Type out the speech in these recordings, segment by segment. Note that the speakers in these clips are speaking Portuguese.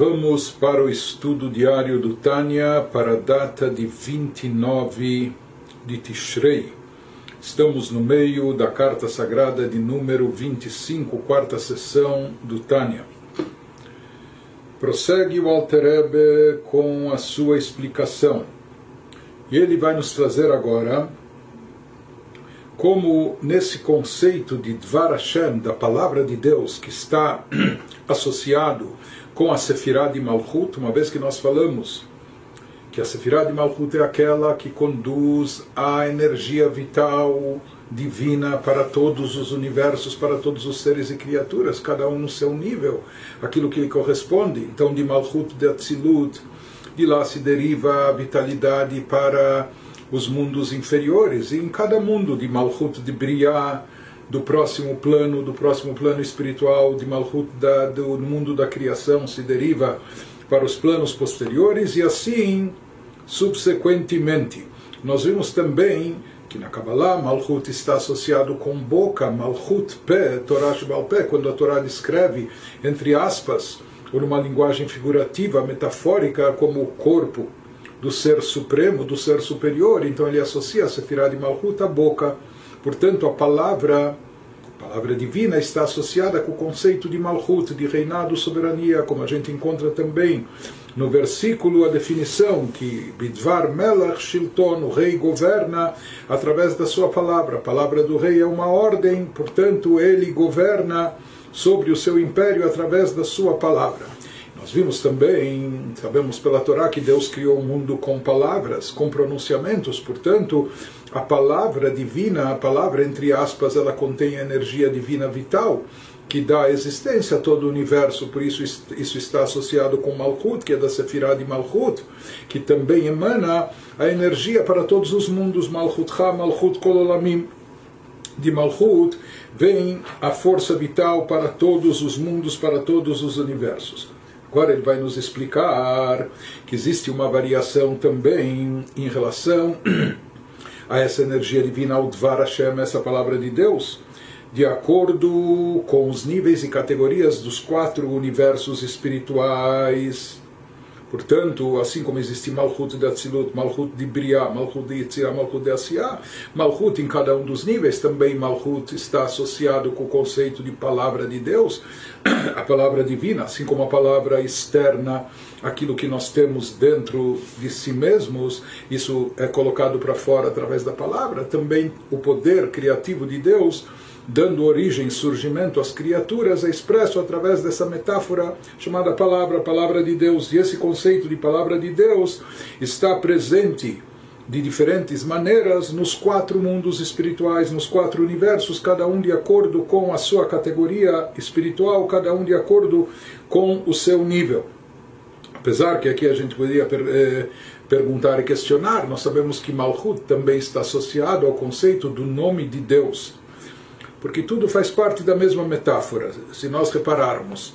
vamos para o estudo diário do Tânia para a data de 29 de Tishrei. Estamos no meio da carta sagrada de número 25, quarta sessão do Tânia. Prossegue o Alter Ebe com a sua explicação. E ele vai nos trazer agora como nesse conceito de Dvar Hashem, da palavra de Deus, que está associado com a Sefirah de Malchut, uma vez que nós falamos que a Sefirah de Malchut é aquela que conduz a energia vital divina para todos os universos, para todos os seres e criaturas, cada um no seu nível, aquilo que lhe corresponde. Então, de Malchut de Atzilut, de lá se deriva a vitalidade para os mundos inferiores, e em cada mundo de Malchut de Briah, do próximo plano, do próximo plano espiritual de Malhut, da, do mundo da criação, se deriva para os planos posteriores e assim subsequentemente. Nós vimos também que na Kabbalah Malhut está associado com boca, Malhut pé, Torah Shebal pé, quando a Torá descreve, entre aspas, ou numa linguagem figurativa, metafórica, como o corpo do ser supremo, do ser superior, então ele associa a Sefirah de Malhut à boca. Portanto, a palavra, a palavra divina está associada com o conceito de Malchut, de reinado, soberania, como a gente encontra também no versículo a definição que Bidvar Melach Shilton, o rei governa através da sua palavra. A palavra do rei é uma ordem, portanto, ele governa sobre o seu império através da sua palavra. Nós vimos também, sabemos pela Torá, que Deus criou o mundo com palavras, com pronunciamentos, portanto, a palavra divina, a palavra entre aspas, ela contém a energia divina vital que dá existência a todo o universo, por isso isso está associado com Malchut, que é da Sefirah de Malchut, que também emana a energia para todos os mundos, Malchut Ha, Malchut Kololamim. De Malchut vem a força vital para todos os mundos, para todos os universos. Agora ele vai nos explicar que existe uma variação também em relação a essa energia divina, ao Dvar Hashem, essa palavra de Deus, de acordo com os níveis e categorias dos quatro universos espirituais Portanto, assim como existe Malchut de Atzilut, Malchut de Briah, Malchut de Yitzirah, Malchut de Asiah, Malchut em cada um dos níveis, também Malchut está associado com o conceito de palavra de Deus, a palavra divina, assim como a palavra externa, aquilo que nós temos dentro de si mesmos, isso é colocado para fora através da palavra, também o poder criativo de Deus dando origem, surgimento às criaturas, é expresso através dessa metáfora chamada palavra, palavra de Deus. E esse conceito de palavra de Deus está presente de diferentes maneiras nos quatro mundos espirituais, nos quatro universos, cada um de acordo com a sua categoria espiritual, cada um de acordo com o seu nível. Apesar que aqui a gente poderia per eh, perguntar e questionar, nós sabemos que Malchut também está associado ao conceito do nome de Deus porque tudo faz parte da mesma metáfora. Se nós repararmos,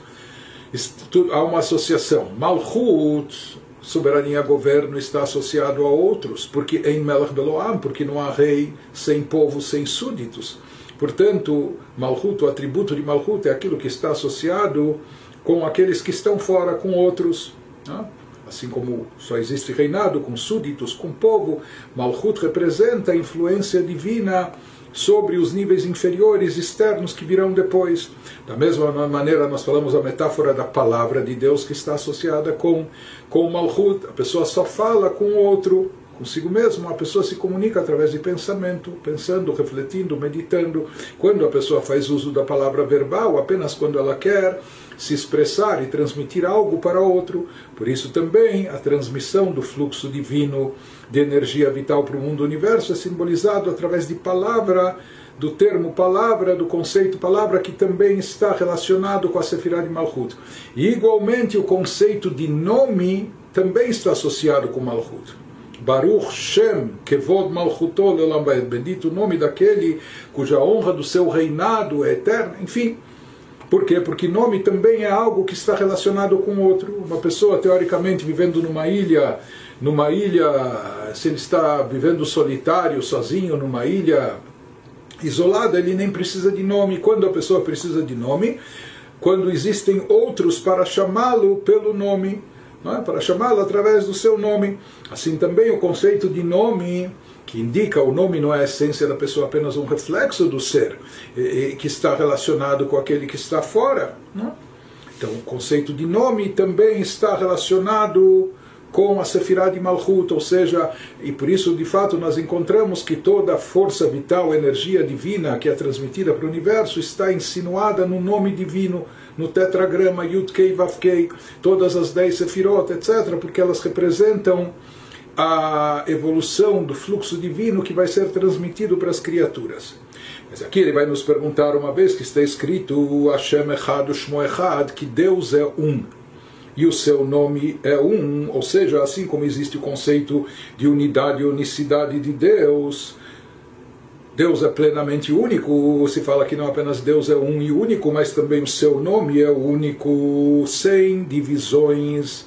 há uma associação. Malchut, soberania, governo, está associado a outros, porque em Melech Beloam, porque não há rei sem povo, sem súditos. Portanto, Malchut, o atributo de Malchut é aquilo que está associado com aqueles que estão fora, com outros. Né? Assim como só existe reinado com súditos, com povo, Malchut representa a influência divina sobre os níveis inferiores externos que virão depois. Da mesma maneira, nós falamos a metáfora da palavra de Deus que está associada com, com o Malchut. A pessoa só fala com o outro, consigo mesmo. A pessoa se comunica através de pensamento, pensando, refletindo, meditando. Quando a pessoa faz uso da palavra verbal, apenas quando ela quer se expressar e transmitir algo para outro. Por isso também a transmissão do fluxo divino de energia vital para o mundo universo é simbolizado através de palavra, do termo palavra, do conceito palavra, que também está relacionado com a Sefirah de Malchut. E igualmente o conceito de nome também está associado com Malchut. Baruch Shem Kevod Malchuto Leolam Bendito o nome daquele cuja honra do seu reinado é eterna. Enfim, por quê? Porque nome também é algo que está relacionado com outro. Uma pessoa, teoricamente, vivendo numa ilha, numa ilha, se ele está vivendo solitário, sozinho, numa ilha isolada, ele nem precisa de nome. Quando a pessoa precisa de nome, quando existem outros para chamá-lo pelo nome, é? para chamá-lo através do seu nome. Assim também o conceito de nome que indica o nome não é a essência da pessoa, apenas um reflexo do ser, que está relacionado com aquele que está fora. Não? Então, o conceito de nome também está relacionado com a Sefirah de Malchut, ou seja, e por isso de fato nós encontramos que toda a força vital, energia divina que é transmitida para o universo está insinuada no nome divino, no tetragrama Yud Kei Vav Kei, todas as dez Sefirot, etc., porque elas representam a evolução do fluxo divino que vai ser transmitido para as criaturas. Mas aqui ele vai nos perguntar uma vez que está escrito Hashem Echad Shmo Echad, que Deus é um e o seu nome é um, ou seja, assim como existe o conceito de unidade e unicidade de Deus, Deus é plenamente único, se fala que não apenas Deus é um e único, mas também o seu nome é único, sem divisões,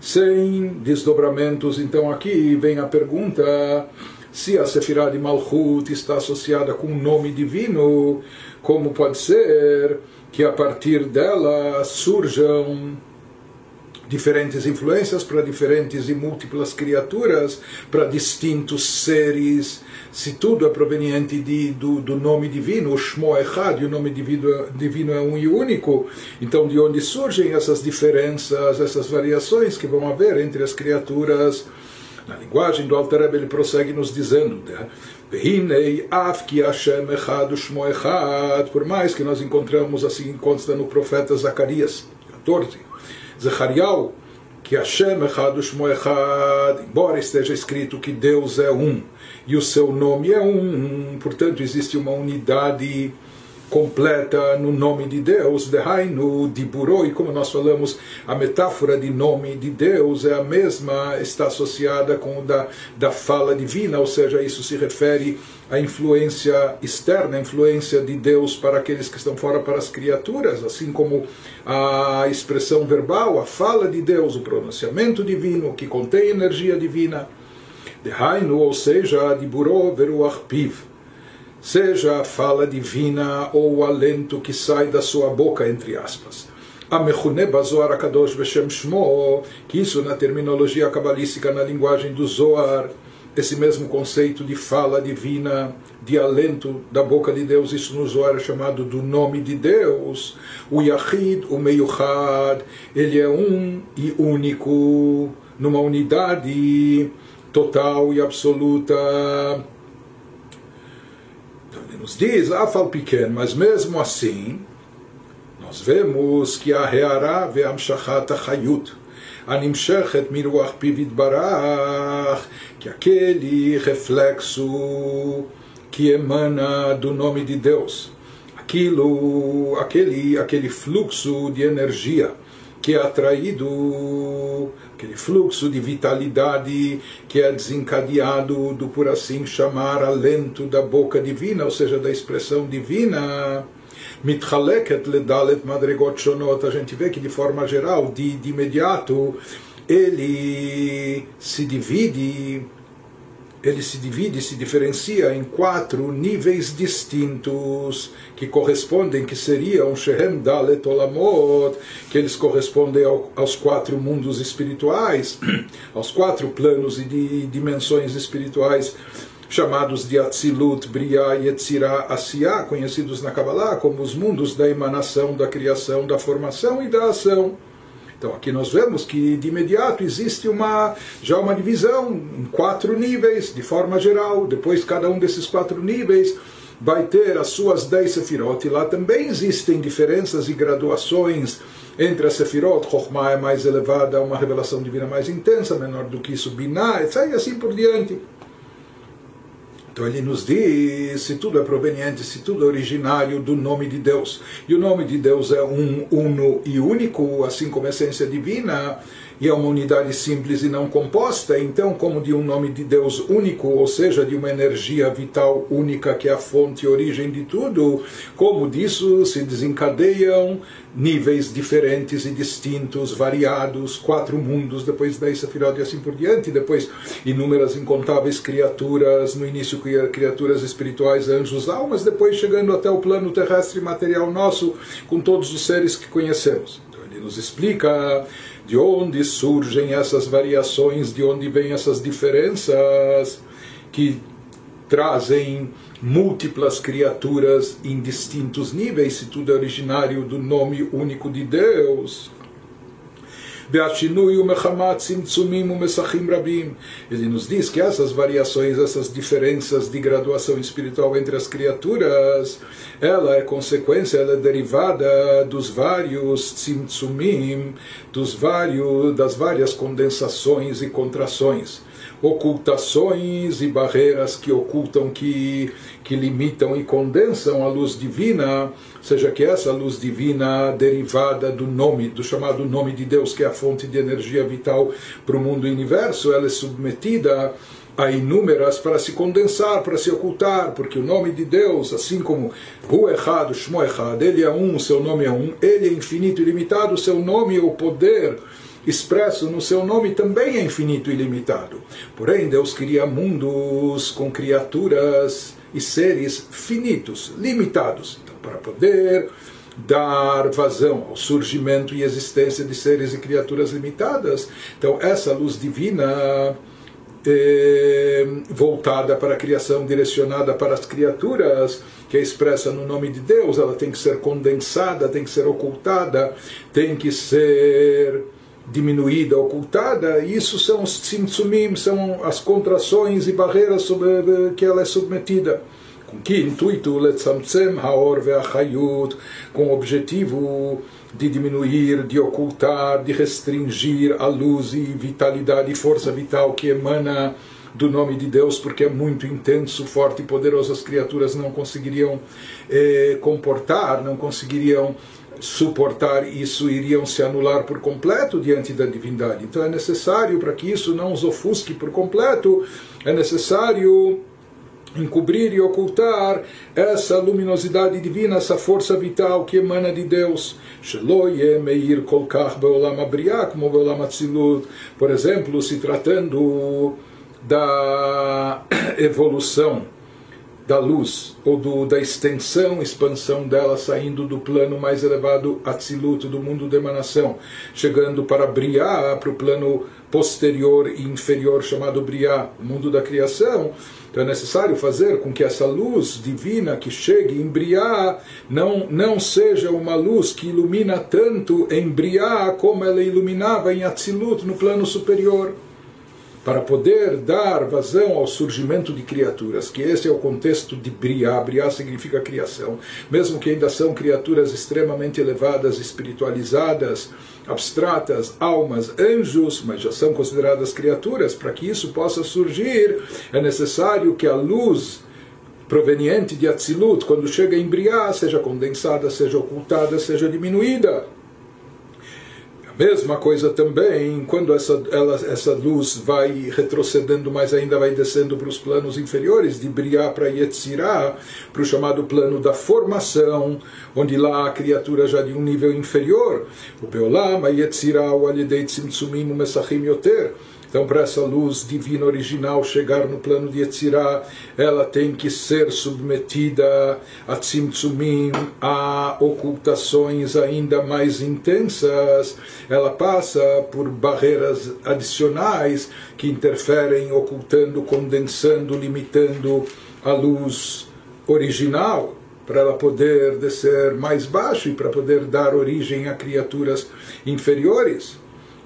sem desdobramentos. Então aqui vem a pergunta se a Sefirah de Malchut está associada com um nome divino, como pode ser que a partir dela surjam diferentes influências para diferentes e múltiplas criaturas, para distintos seres, se tudo é proveniente de, do, do nome divino, o Shmo Echad, e o nome divino, divino é um e único, então de onde surgem essas diferenças, essas variações que vão haver entre as criaturas? Na linguagem do Alter Rebbe, ele prossegue nos dizendo, né? por mais que nós encontramos assim consta no profeta Zacarias 14 Zechariel, que Hashem Echad Ushmo Echad, embora esteja escrito que Deus é um e o seu nome é um, portanto existe uma unidade completa no nome de Deus, Diburo, e como nós falamos, a metáfora de nome de Deus é a mesma, está associada com da, da fala divina, ou seja, isso se refere à influência externa, a influência de Deus para aqueles que estão fora, para as criaturas, assim como a expressão verbal, a fala de Deus, o pronunciamento divino, que contém energia divina. Dehainu, ou seja, Diburo Veruach Piv seja a fala divina ou o alento que sai da sua boca, entre aspas. Amechune Bazoar Akadosh Beshem Shmo, que isso na terminologia cabalística, na linguagem do Zoar, esse mesmo conceito de fala divina, de alento da boca de Deus, isso no Zohar é chamado do nome de Deus. O Yahid, o Meiuchad, ele é um e único, numa unidade total e absoluta nos diz, Afal pequeno, mas mesmo assim, nós vemos que a Reará ve Amshachat Achayut, הנמשכת מרוח פיו יתברך, que aquele reflexo que emana do nome de Deus, aquilo, aquele, aquele fluxo de energia que é atraído aquele fluxo de vitalidade que é desencadeado do, por assim chamar, alento da boca divina, ou seja, da expressão divina. Mitchaleket ledalet madregot shonot, a gente vê que de forma geral, de, de imediato, ele se divide ele se divide, se diferencia em quatro níveis distintos que correspondem, que seriam Shehem Dalet Olamot, que eles correspondem ao, aos quatro mundos espirituais, aos quatro planos e de dimensões espirituais chamados de Atzilut, Briah, Yetzirah, Asiá, conhecidos na Kabbalah como os mundos da emanação, da criação, da formação e da ação. Então aqui nós vemos que de imediato existe uma já uma divisão em quatro níveis, de forma geral. Depois cada um desses quatro níveis vai ter as suas dez sefirot. E lá também existem diferenças e graduações entre as sefirot. Chokhmah é mais elevada, uma revelação divina mais intensa, menor do que isso, Binah, etc. E assim por diante. Então ele nos diz se tudo é proveniente, se tudo é originário do nome de Deus. E o nome de Deus é um uno e único, assim como a essência divina. E é uma unidade simples e não composta, então, como de um nome de Deus único, ou seja, de uma energia vital única que é a fonte e origem de tudo, como disso se desencadeiam níveis diferentes e distintos, variados, quatro mundos, depois da Sefirot e assim por diante, depois inúmeras incontáveis criaturas, no início criaturas espirituais, anjos, almas, depois chegando até o plano terrestre material nosso, com todos os seres que conhecemos. Então ele nos explica de onde surgem essas variações, de onde vêm essas diferenças que trazem múltiplas criaturas em distintos níveis, se tudo é originário do nome único de Deus. Ele nos diz que essas variações, essas diferenças de graduação espiritual entre as criaturas, ela é consequência, ela é derivada dos vários tzimtzumim, dos vários, das várias condensações e contrações ocultações e barreiras que ocultam, que, que limitam e condensam a luz divina, seja que essa luz divina derivada do nome, do chamado nome de Deus, que é a fonte de energia vital para o mundo e universo, ela é submetida a inúmeras para se condensar, para se ocultar, porque o nome de Deus, assim como Hu Echad, Shmo Echad, ele é um, seu nome é um, ele é infinito e limitado, seu nome é o poder expresso no seu nome também é infinito e limitado. Porém, Deus cria mundos com criaturas e seres finitos, limitados. Então, para poder dar vazão ao surgimento e existência de seres e criaturas limitadas, então essa luz divina eh, voltada para a criação, direcionada para as criaturas, que é expressa no nome de Deus, ela tem que ser condensada, tem que ser ocultada, tem que ser diminuída, ocultada, isso são os tzimtzumim, são as contrações e barreiras sobre que ela é submetida. Com que intuito? Letzamtzem haor ve'achayut, com o objetivo de diminuir, de ocultar, de restringir a luz e vitalidade e força vital que emana do nome de Deus, porque é muito intenso, forte e poderoso, as criaturas não conseguiriam eh, comportar, não conseguiriam suportar isso iriam se anular por completo diante da divindade. Então é necessário, para que isso não os ofusque por completo, é necessário encobrir e ocultar essa luminosidade divina, essa força vital que emana de Deus. Por exemplo, se tratando da evolução da luz ou do, da extensão, expansão dela saindo do plano mais elevado Atzilut, do mundo de emanação, chegando para Briá, para o plano posterior e inferior chamado Briá, o mundo da criação. Então é necessário fazer com que essa luz divina que chegue em Briá não, não seja uma luz que ilumina tanto em Briá como ela iluminava em Atzilut, no plano superior para poder dar vazão ao surgimento de criaturas, que esse é o contexto de Briá. Briá significa criação, mesmo que ainda são criaturas extremamente elevadas, espiritualizadas, abstratas, almas, anjos, mas já são consideradas criaturas. Para que isso possa surgir, é necessário que a luz proveniente de Atzilut, quando chega em Briá, seja condensada, seja ocultada, seja diminuída. Mesma coisa também, quando essa, ela, essa luz vai retrocedendo, mas ainda vai descendo para os planos inferiores, de Briá para Yetzirá, para o chamado plano da formação, onde lá a criatura já de um nível inferior, o Beolam, a Yetzirá, o Alidei Tzimtzumim, o Mesachim Yoter, então, para essa luz divina original chegar no plano de Yetzirah, ela tem que ser submetida a tzimtzumim, a ocultações ainda mais intensas. Ela passa por barreiras adicionais que interferem, ocultando, condensando, limitando a luz original para ela poder descer mais baixo e para poder dar origem a criaturas inferiores.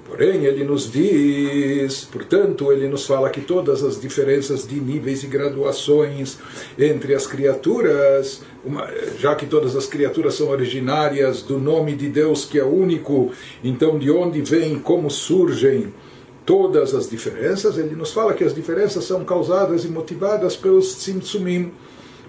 Porém, ele nos diz, portanto, ele nos fala que todas as diferenças de níveis e graduações entre as criaturas, uma, já que todas as criaturas são originárias do nome de Deus que é único, então de onde vêm, como surgem todas as diferenças, ele nos fala que as diferenças são causadas e motivadas pelos tzimtzumim,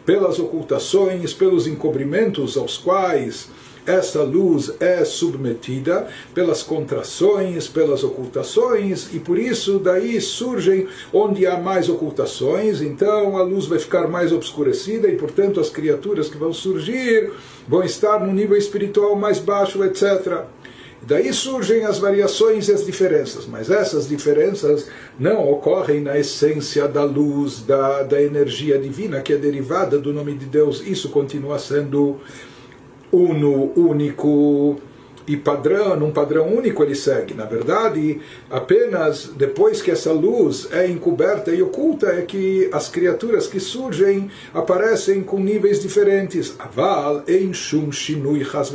pelas ocultações, pelos encobrimentos aos quais essa luz é submetida pelas contrações, pelas ocultações, e por isso daí surgem onde há mais ocultações, então a luz vai ficar mais obscurecida e, portanto, as criaturas que vão surgir vão estar no nível espiritual mais baixo, etc. Daí surgem as variações e as diferenças, mas essas diferenças não ocorrem na essência da luz, da, da energia divina que é derivada do nome de Deus. Isso continua sendo uno, único e padrão, num padrão único ele segue. Na verdade, apenas depois que essa luz é encoberta e oculta é que as criaturas que surgem aparecem com níveis diferentes. Aval ein shum shinui chas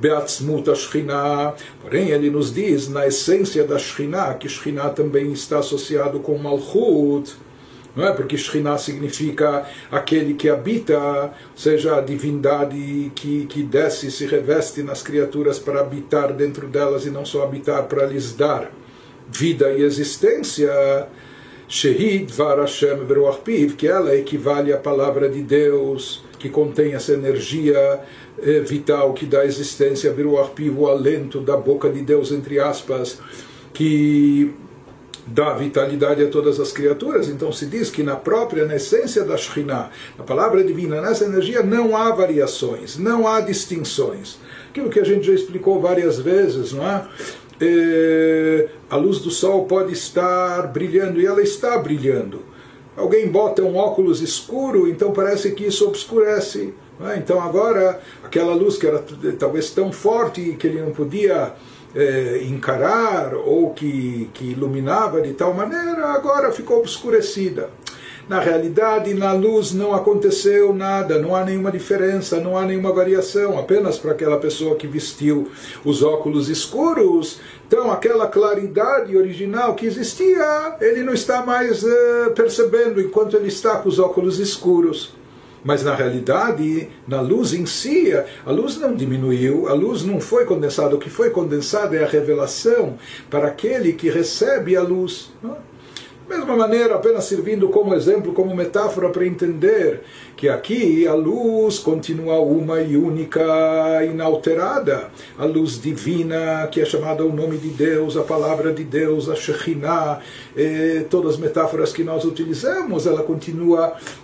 beatzmut ashchina. Porém, ele nos diz na essência da Shekhinah, que Shekhinah também está associado com Malchut, não é? Porque Shekhinah significa aquele que habita, ou seja, a divindade que, que desce e se reveste nas criaturas para habitar dentro delas e não só habitar para lhes dar vida e existência. Shehid var Hashem Piv, que ela equivale à palavra de Deus, que contém essa energia eh, vital que dá existência, Veruach Piv, o alento da boca de Deus, entre aspas, que dá vitalidade a todas as criaturas. Então se diz que na própria, na essência da Shekhinah, na palavra divina, nessa energia, não há variações, não há distinções. Aquilo que a gente já explicou várias vezes, não é? é a luz do sol pode estar brilhando e ela está brilhando. Alguém bota um óculos escuro, então parece que isso obscurece. É? Então agora, aquela luz que era talvez tão forte que ele não podia é, encarar ou que, que iluminava de tal maneira, agora ficou obscurecida. Na realidade, na luz não aconteceu nada, não há nenhuma diferença, não há nenhuma variação, apenas para aquela pessoa que vestiu os óculos escuros. Então, aquela claridade original que existia, ele não está mais uh, percebendo enquanto ele está com os óculos escuros. Mas na realidade, na luz em si, a luz não diminuiu, a luz não foi condensada. O que foi condensado é a revelação para aquele que recebe a luz. Não? Da mesma maneira, apenas servindo como exemplo, como metáfora para entender que aqui a luz continua uma e única, inalterada. A luz divina, que é chamada o nome de Deus, a palavra de Deus, a Shekhinah, eh, todas as metáforas que nós utilizamos, ela continua é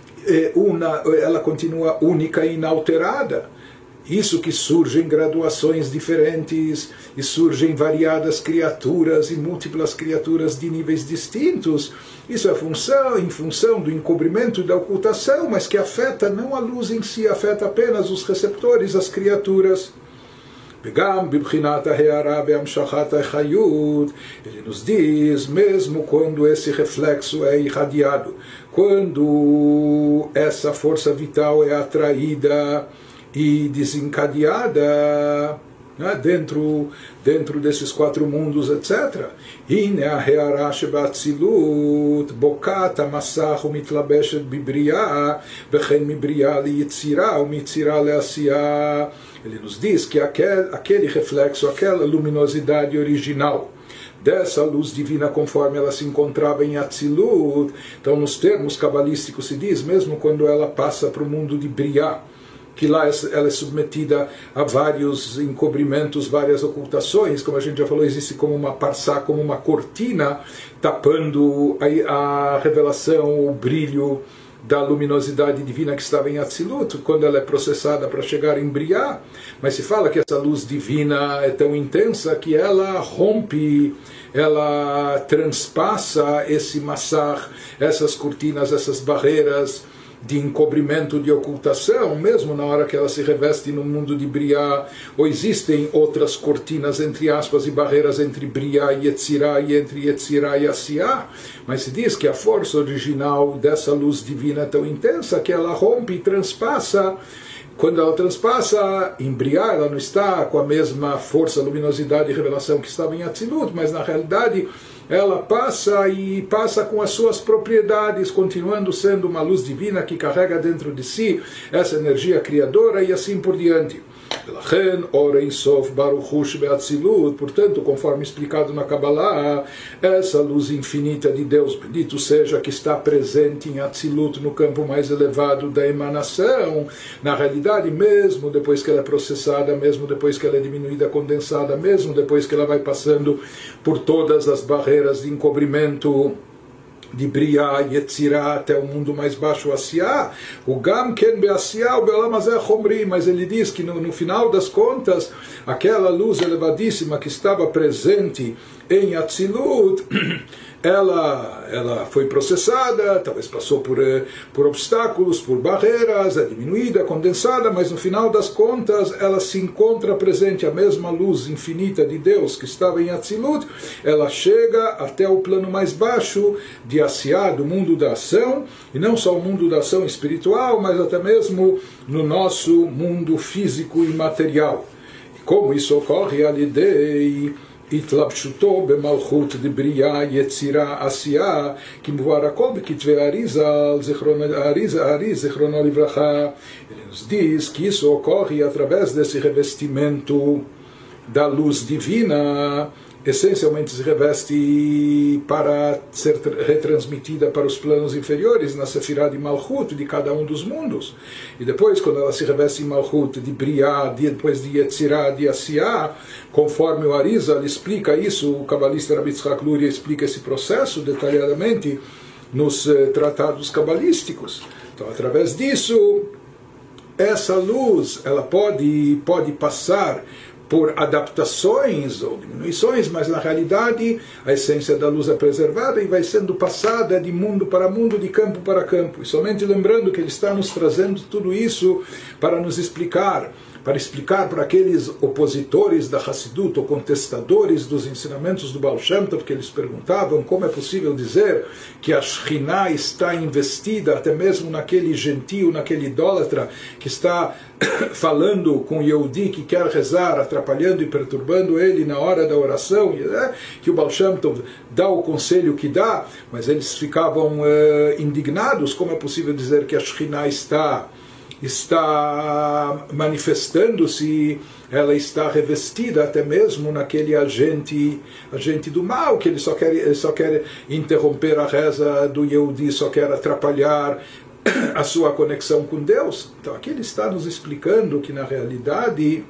una, ela continua única e inalterada. Isso que surgem graduações diferentes e surgem variadas criaturas e múltiplas criaturas de níveis distintos. Isso é função, em função do encobrimento e da ocultação, mas que afeta não a luz em si, afeta apenas os receptores, as criaturas. Begam bibchinat a beamshachat ha'chayut. Ele nos diz, mesmo quando esse reflexo é irradiado, quando essa força vital é atraída e desencadeada, né, dentro, dentro desses quatro mundos, etc. Ine a rearash batzilut, bokat amasach umitlabeshet bibriah, bechen mibriah liyitzirah, umitzirah leasiyah. Ele nos diz que aquele, aquele reflexo, aquela luminosidade original, dessa luz divina conforme ela se encontrava em Atzilut. Então, nos termos cabalísticos se diz, mesmo quando ela passa para o mundo de Briah, que lá ela é submetida a vários encobrimentos, várias ocultações, como a gente já falou, existe como uma parçá, como uma cortina tapando a, a revelação, o brilho da luminosidade divina que estava em Atzilut, quando ela é processada para chegar em Briah, mas se fala que essa luz divina é tão intensa que ela rompe, ela transpassa esse massar, essas cortinas, essas barreiras, de encobrimento, de ocultação, mesmo na hora que ela se reveste no mundo de Briá, ou existem outras cortinas, entre aspas, e barreiras entre Briá e Yetzirá, e entre Yetzirá e Asiá, mas se diz que a força original dessa luz divina é tão intensa que ela rompe e transpassa quando ela transpassa em Briá, ela não está com a mesma força, luminosidade e revelação que estava em Atzilut, mas na realidade ela passa e passa com as suas propriedades, continuando sendo uma luz divina que carrega dentro de si essa energia criadora e assim por diante. Sof Beatzilut, portanto, conforme explicado na Kabbalah, essa luz infinita de Deus, bendito seja, que está presente em Atzilut, no campo mais elevado da emanação, na realidade, mesmo depois que ela é processada, mesmo depois que ela é diminuída, condensada, mesmo depois que ela vai passando por todas as barreiras de encobrimento de Briá, Yetzirá, até o mundo mais baixo, Asiá, o Gam Ken Beasiá, o Belamazé Chomri, mas ele diz que no, no final das contas, aquela luz elevadíssima que estava presente em Atzilut, ela, ela foi processada, talvez passou por, eh, por obstáculos, por barreiras, é diminuída, condensada, mas no final das contas ela se encontra presente, a mesma luz infinita de Deus que estava em Atzilut, ela chega até o plano mais baixo de Asiá, do mundo da ação, e não só o mundo da ação espiritual, mas até mesmo no nosso mundo físico e material. E como isso ocorre, a lidei התלבשותו במלכות דברייה, יצירה, עשייה, כמבואר הכל בכתבי האריזה, האריזה, האריז, זיכרונו לברכה. Ele nos diz que isso ocorre através desse revestimento da luz divina essencialmente se reveste para ser retransmitida para os planos inferiores na Sefirah de Malchut de cada um dos mundos. E depois, quando ela se reveste em Malchut de Briah, depois de Yetzirah, de Asiá, conforme o Arizal explica isso, o cabalista Rabbi Tzchak Luria explica esse processo detalhadamente nos eh, tratados cabalísticos. Então, através disso, essa luz ela pode, pode passar por adaptações ou diminuições, mas na realidade a essência da luz é preservada e vai sendo passada de mundo para mundo, de campo para campo. E somente lembrando que ele está nos trazendo tudo isso para nos explicar para explicar para aqueles opositores da Hassidut ou contestadores dos ensinamentos do Baal Shem Tov, que eles perguntavam como é possível dizer que a Shekhinah está investida até mesmo naquele gentio, naquele idólatra que está falando com Yehudi que quer rezar, atrapalhando e perturbando ele na hora da oração, né? que o Baal Shem Tov dá o conselho que dá, mas eles ficavam uh, indignados, como é possível dizer que a Shekhinah está está manifestando-se, ela está revestida até mesmo naquele agente, agente do mal, que ele só quer, ele só quer interromper a reza do Yehudi, só quer atrapalhar a sua conexão com Deus. Então aqui ele está nos explicando que na realidade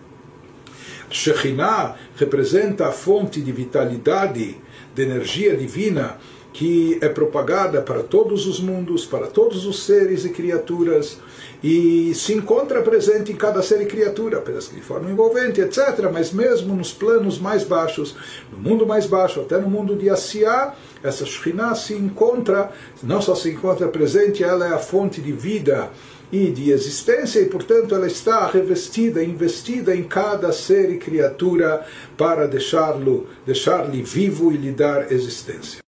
Shekhinah representa a fonte de vitalidade, de energia divina que é propagada para todos os mundos, para todos os seres e criaturas e se encontra presente em cada ser e criatura, apenas que de forma envolvente, etc. Mas mesmo nos planos mais baixos, no mundo mais baixo, até no mundo de Asiá, essa Shekhinah se encontra, não só se encontra presente, ela é a fonte de vida e de existência, e portanto ela está revestida, investida em cada ser e criatura para deixá-lo, deixar-lhe vivo e lhe dar existência.